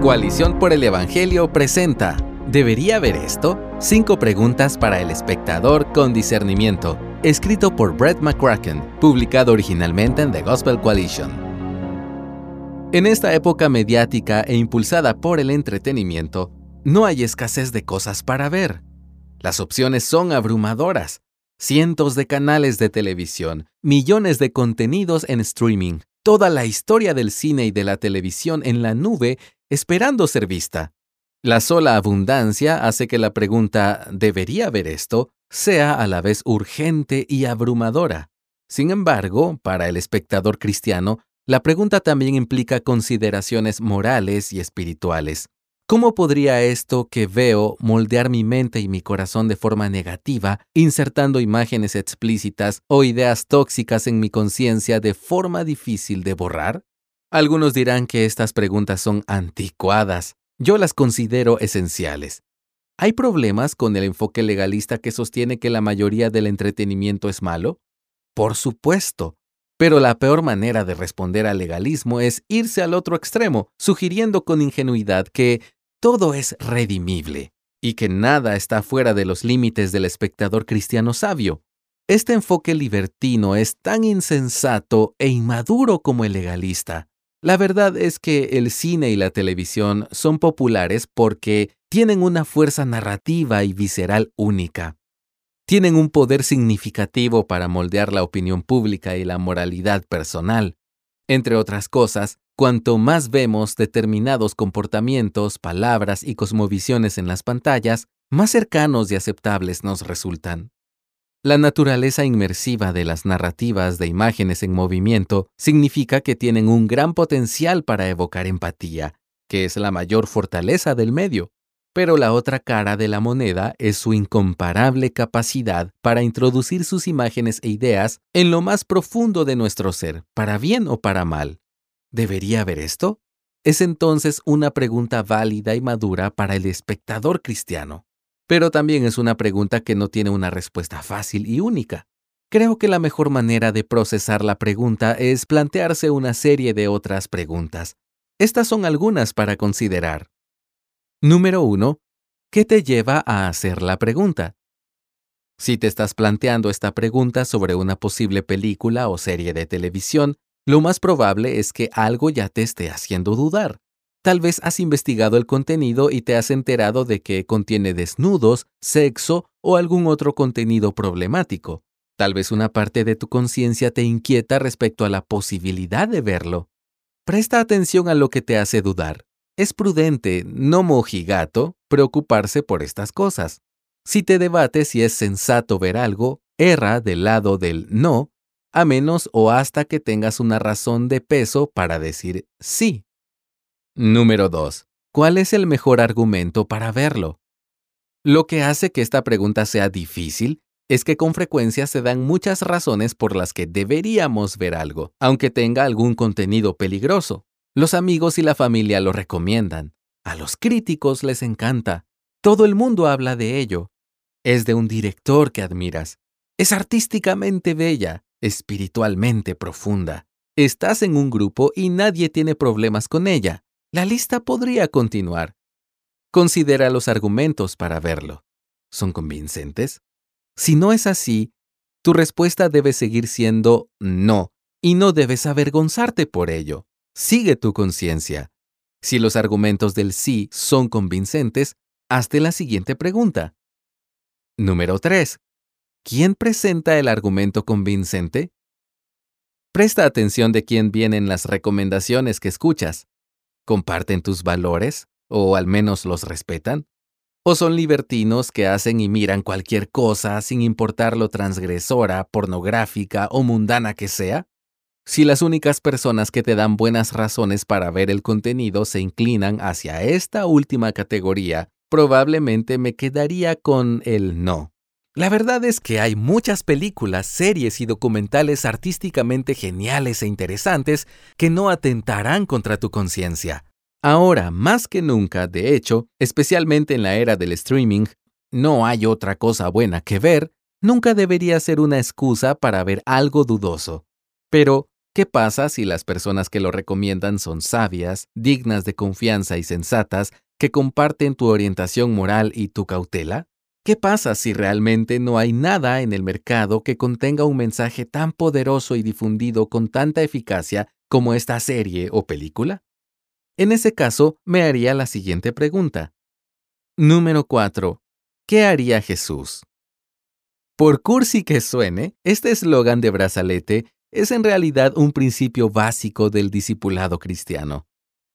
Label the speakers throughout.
Speaker 1: Coalición por el Evangelio presenta ¿Debería ver esto? Cinco preguntas para el espectador con discernimiento, escrito por Brett McCracken, publicado originalmente en The Gospel Coalition. En esta época mediática e impulsada por el entretenimiento, no hay escasez de cosas para ver. Las opciones son abrumadoras. Cientos de canales de televisión, millones de contenidos en streaming, toda la historia del cine y de la televisión en la nube esperando ser vista. La sola abundancia hace que la pregunta ¿debería haber esto? sea a la vez urgente y abrumadora. Sin embargo, para el espectador cristiano, la pregunta también implica consideraciones morales y espirituales. ¿Cómo podría esto que veo moldear mi mente y mi corazón de forma negativa, insertando imágenes explícitas o ideas tóxicas en mi conciencia de forma difícil de borrar? Algunos dirán que estas preguntas son anticuadas. Yo las considero esenciales. ¿Hay problemas con el enfoque legalista que sostiene que la mayoría del entretenimiento es malo? Por supuesto. Pero la peor manera de responder al legalismo es irse al otro extremo, sugiriendo con ingenuidad que todo es redimible y que nada está fuera de los límites del espectador cristiano sabio. Este enfoque libertino es tan insensato e inmaduro como el legalista. La verdad es que el cine y la televisión son populares porque tienen una fuerza narrativa y visceral única. Tienen un poder significativo para moldear la opinión pública y la moralidad personal. Entre otras cosas, Cuanto más vemos determinados comportamientos, palabras y cosmovisiones en las pantallas, más cercanos y aceptables nos resultan. La naturaleza inmersiva de las narrativas de imágenes en movimiento significa que tienen un gran potencial para evocar empatía, que es la mayor fortaleza del medio. Pero la otra cara de la moneda es su incomparable capacidad para introducir sus imágenes e ideas en lo más profundo de nuestro ser, para bien o para mal. ¿Debería haber esto? Es entonces una pregunta válida y madura para el espectador cristiano. Pero también es una pregunta que no tiene una respuesta fácil y única. Creo que la mejor manera de procesar la pregunta es plantearse una serie de otras preguntas. Estas son algunas para considerar. Número 1. ¿Qué te lleva a hacer la pregunta? Si te estás planteando esta pregunta sobre una posible película o serie de televisión, lo más probable es que algo ya te esté haciendo dudar. Tal vez has investigado el contenido y te has enterado de que contiene desnudos, sexo o algún otro contenido problemático. Tal vez una parte de tu conciencia te inquieta respecto a la posibilidad de verlo. Presta atención a lo que te hace dudar. Es prudente, no mojigato, preocuparse por estas cosas. Si te debates si es sensato ver algo, erra del lado del no a menos o hasta que tengas una razón de peso para decir sí. Número 2. ¿Cuál es el mejor argumento para verlo? Lo que hace que esta pregunta sea difícil es que con frecuencia se dan muchas razones por las que deberíamos ver algo, aunque tenga algún contenido peligroso. Los amigos y la familia lo recomiendan. A los críticos les encanta. Todo el mundo habla de ello. Es de un director que admiras. Es artísticamente bella espiritualmente profunda. Estás en un grupo y nadie tiene problemas con ella. La lista podría continuar. Considera los argumentos para verlo. ¿Son convincentes? Si no es así, tu respuesta debe seguir siendo no, y no debes avergonzarte por ello. Sigue tu conciencia. Si los argumentos del sí son convincentes, hazte la siguiente pregunta. Número 3. ¿Quién presenta el argumento convincente? Presta atención de quién vienen las recomendaciones que escuchas. ¿Comparten tus valores? ¿O al menos los respetan? ¿O son libertinos que hacen y miran cualquier cosa sin importar lo transgresora, pornográfica o mundana que sea? Si las únicas personas que te dan buenas razones para ver el contenido se inclinan hacia esta última categoría, probablemente me quedaría con el no. La verdad es que hay muchas películas, series y documentales artísticamente geniales e interesantes que no atentarán contra tu conciencia. Ahora, más que nunca, de hecho, especialmente en la era del streaming, no hay otra cosa buena que ver, nunca debería ser una excusa para ver algo dudoso. Pero, ¿Qué pasa si las personas que lo recomiendan son sabias, dignas de confianza y sensatas, que comparten tu orientación moral y tu cautela? ¿Qué pasa si realmente no hay nada en el mercado que contenga un mensaje tan poderoso y difundido con tanta eficacia como esta serie o película? En ese caso, me haría la siguiente pregunta. Número 4. ¿Qué haría Jesús? Por cursi que suene, este eslogan de brazalete es en realidad un principio básico del discipulado cristiano.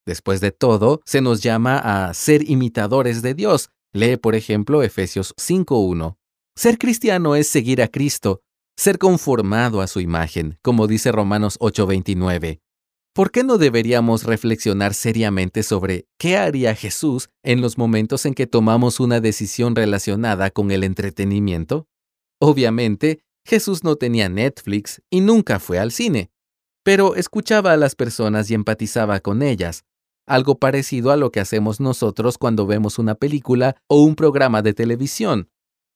Speaker 1: Después de todo, se nos llama a ser imitadores de Dios. Lee, por ejemplo, Efesios 5.1. Ser cristiano es seguir a Cristo, ser conformado a su imagen, como dice Romanos 8.29. ¿Por qué no deberíamos reflexionar seriamente sobre qué haría Jesús en los momentos en que tomamos una decisión relacionada con el entretenimiento? Obviamente, Jesús no tenía Netflix y nunca fue al cine, pero escuchaba a las personas y empatizaba con ellas, algo parecido a lo que hacemos nosotros cuando vemos una película o un programa de televisión.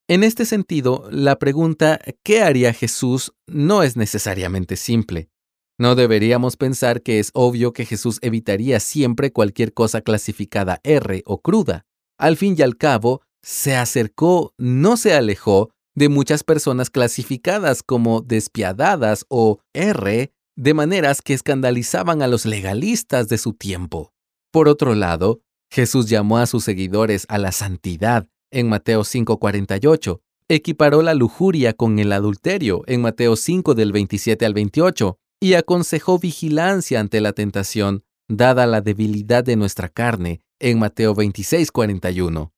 Speaker 1: En este sentido, la pregunta ¿qué haría Jesús? no es necesariamente simple. No deberíamos pensar que es obvio que Jesús evitaría siempre cualquier cosa clasificada R o cruda. Al fin y al cabo, se acercó, no se alejó de muchas personas clasificadas como despiadadas o R, de maneras que escandalizaban a los legalistas de su tiempo. Por otro lado, Jesús llamó a sus seguidores a la santidad en Mateo 5:48, equiparó la lujuria con el adulterio en Mateo 5 del 27 al 28 y aconsejó vigilancia ante la tentación, dada la debilidad de nuestra carne en Mateo 26:41.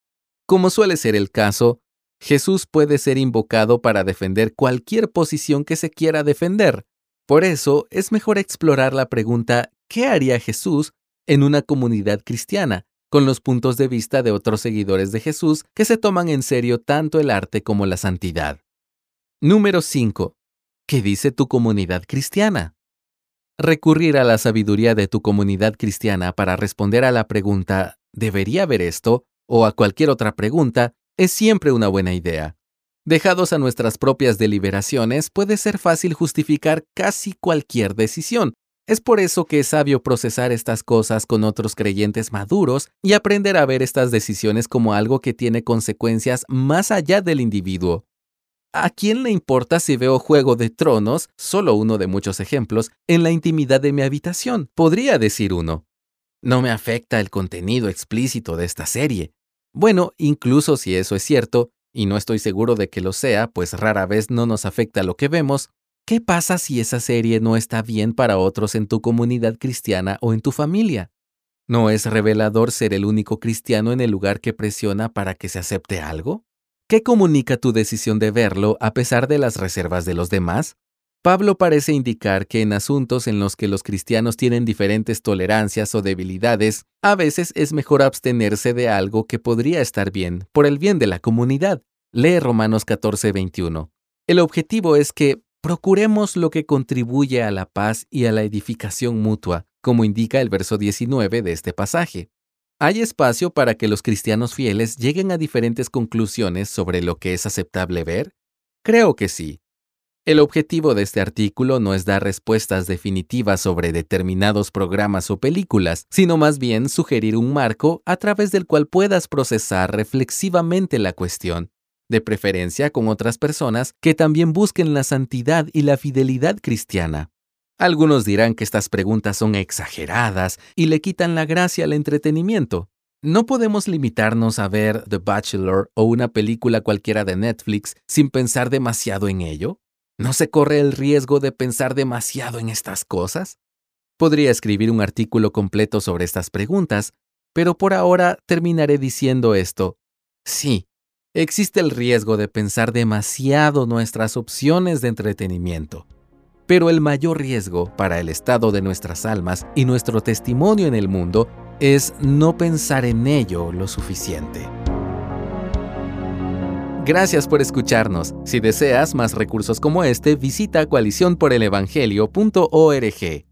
Speaker 1: Como suele ser el caso, Jesús puede ser invocado para defender cualquier posición que se quiera defender. Por eso es mejor explorar la pregunta ¿qué haría Jesús en una comunidad cristiana? con los puntos de vista de otros seguidores de Jesús que se toman en serio tanto el arte como la santidad. Número 5. ¿Qué dice tu comunidad cristiana? Recurrir a la sabiduría de tu comunidad cristiana para responder a la pregunta ¿debería haber esto? o a cualquier otra pregunta es siempre una buena idea. Dejados a nuestras propias deliberaciones, puede ser fácil justificar casi cualquier decisión. Es por eso que es sabio procesar estas cosas con otros creyentes maduros y aprender a ver estas decisiones como algo que tiene consecuencias más allá del individuo. ¿A quién le importa si veo Juego de Tronos, solo uno de muchos ejemplos, en la intimidad de mi habitación? Podría decir uno. No me afecta el contenido explícito de esta serie. Bueno, incluso si eso es cierto, y no estoy seguro de que lo sea, pues rara vez no nos afecta lo que vemos, ¿qué pasa si esa serie no está bien para otros en tu comunidad cristiana o en tu familia? ¿No es revelador ser el único cristiano en el lugar que presiona para que se acepte algo? ¿Qué comunica tu decisión de verlo a pesar de las reservas de los demás? Pablo parece indicar que en asuntos en los que los cristianos tienen diferentes tolerancias o debilidades, a veces es mejor abstenerse de algo que podría estar bien por el bien de la comunidad. Lee Romanos 14:21. El objetivo es que procuremos lo que contribuye a la paz y a la edificación mutua, como indica el verso 19 de este pasaje. ¿Hay espacio para que los cristianos fieles lleguen a diferentes conclusiones sobre lo que es aceptable ver? Creo que sí. El objetivo de este artículo no es dar respuestas definitivas sobre determinados programas o películas, sino más bien sugerir un marco a través del cual puedas procesar reflexivamente la cuestión, de preferencia con otras personas que también busquen la santidad y la fidelidad cristiana. Algunos dirán que estas preguntas son exageradas y le quitan la gracia al entretenimiento. No podemos limitarnos a ver The Bachelor o una película cualquiera de Netflix sin pensar demasiado en ello. ¿No se corre el riesgo de pensar demasiado en estas cosas? Podría escribir un artículo completo sobre estas preguntas, pero por ahora terminaré diciendo esto. Sí, existe el riesgo de pensar demasiado nuestras opciones de entretenimiento. Pero el mayor riesgo para el estado de nuestras almas y nuestro testimonio en el mundo es no pensar en ello lo suficiente. Gracias por escucharnos. Si deseas más recursos como este, visita coaliciónporelevangelio.org.